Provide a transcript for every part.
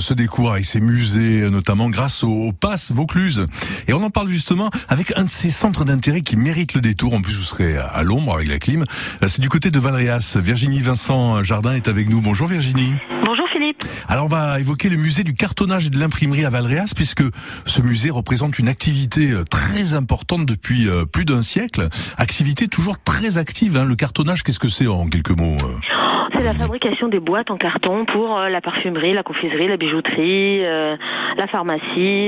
se découvre avec ses musées, notamment grâce au, au Pass Vaucluse. Et on en parle justement avec un de ces centres d'intérêt qui mérite le détour. En plus, vous serez à- à l'ombre avec la clim. Euh, C'est du côté de Valréas. Virginie Vincent Jardin est avec nous. Bonjour Virginie. Bonjour Alors on va évoquer le musée du cartonnage et de l'imprimerie à Valréas puisque ce musée représente une activité euh, très importante depuis euh, plus d'un siècle. Activité toujours très active. hein. Le cartonnage, qu'est-ce que c'est en quelques mots euh? C'est la fabrication des boîtes en carton pour la parfumerie, la confiserie, la bijouterie, euh, la pharmacie,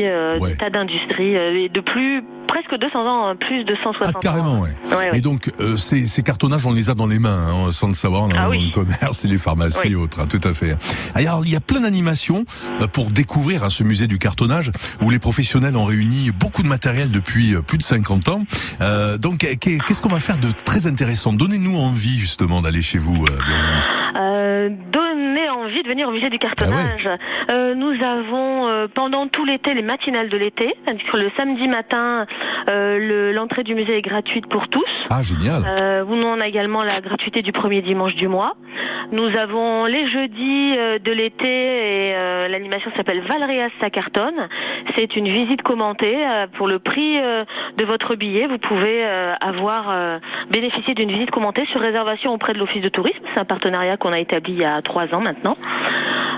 euh, Ouais. tas d'industries euh, et de plus presque 200 ans, hein, plus de 160 Ah, carrément, ans. ouais. Ouais, ouais. Et donc, euh, ces, ces cartonnages, on les a dans les mains, hein, sans le savoir, dans, Ah dans oui. le commerce et les pharmacies Oui. et autres, hein, tout à fait. Alors, il y a plein d'animations euh, pour découvrir hein, ce musée du cartonnage, où les professionnels ont réuni beaucoup de matériel depuis euh, plus de 50 ans. Euh, donc, qu'est- qu'est-ce qu'on va faire de très intéressant? Donnez-nous envie, justement, d'aller chez vous, euh, Donner envie de venir au musée du cartonnage. Euh, nous avons euh, pendant tout l'été les matinales de l'été. Le samedi matin, euh, le- l'entrée du musée est gratuite pour tous. Ah, génial. Nous, on a également la gratuité du premier dimanche du mois. Nous avons les jeudis de l'été et l'animation s'appelle Valréas ça cartonne. C'est une visite commentée pour le prix de votre billet. Vous pouvez avoir bénéficié d'une visite commentée sur réservation auprès de l'office de tourisme. C'est un partenariat qu'on a établi il y a trois ans maintenant.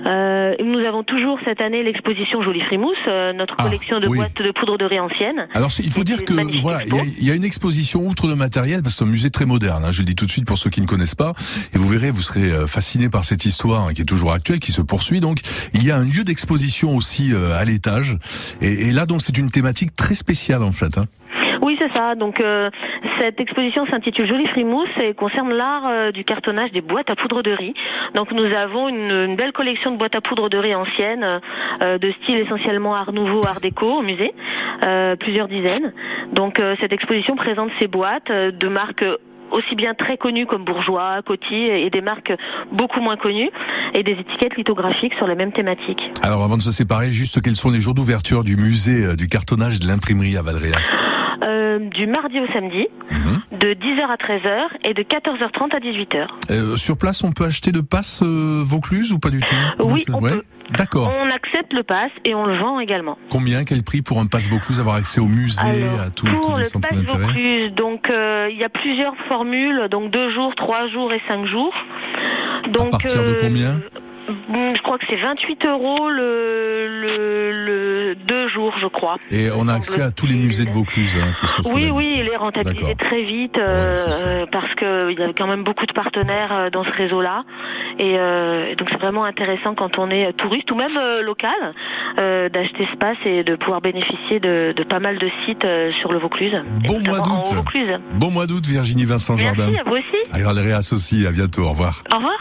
Euh, nous avons toujours cette année l'exposition Jolie Frimousse, euh, notre Ah, collection de oui. boîtes de poudre de riz ancienne. Alors il faut dire que voilà, il y, y a une exposition outre le matériel parce que c'est un musée très moderne. hein, je le dis tout de suite pour ceux qui ne connaissent pas. Et vous verrez, vous serez euh, fasciné par cette histoire hein, qui est toujours actuelle, qui se poursuit. Donc il y a un lieu d'exposition aussi euh, à l'étage. Et, et là donc c'est une thématique très spéciale en fait. hein. Oui, c'est ça. Donc euh, cette exposition s'intitule Jolie Frimousse et concerne l'art euh, du cartonnage des boîtes à poudre de riz. Donc nous avons une, belle collection de boîtes à poudre de riz anciennes, euh, de style essentiellement art nouveau, art déco au musée, euh, plusieurs dizaines. Donc euh, cette exposition présente ces boîtes de marques aussi bien très connues comme Bourgeois, Coty et des marques beaucoup moins connues et des étiquettes lithographiques sur les mêmes thématiques. Alors avant de se séparer, juste quels sont les jours d'ouverture du musée du cartonnage et de l'imprimerie à Valréas? Euh, du mardi au samedi, Mhm. de 10h à 13h et de 14h30 à 18h. Euh, Sur place, on peut acheter de passe euh, Vaucluse ou pas du tout? Oui, on peut. D'accord. On accepte le pass et on le vend également. Combien? Quel prix pour un passe Vaucluse Avoir accès au musée, Alors, à tout- pour tous les le centres pass d'intérêt? Vaucluse, donc euh, il y a plusieurs formules, donc deux jours, trois jours et cinq jours. Donc, partir de combien? mm, Je crois que c'est 28 euros le, le, le deux jours, je crois. Et on a accès à tous les musées de Vaucluse hein, qui sont Oui, oui, il est rentabilisé très vite euh, Ouais, parce qu'il y a quand même beaucoup de partenaires euh, dans ce réseau-là. Et, euh, et donc c'est vraiment intéressant quand on est touriste ou même euh, local d'acheter ce pass et de pouvoir bénéficier de, de pas mal de sites sur le Vaucluse. Bon mois d'août. Bon mois d'aout, Virginie Vincent Jardin. Merci à vous aussi. À Valréas aussi, à bientôt, au revoir. Au revoir.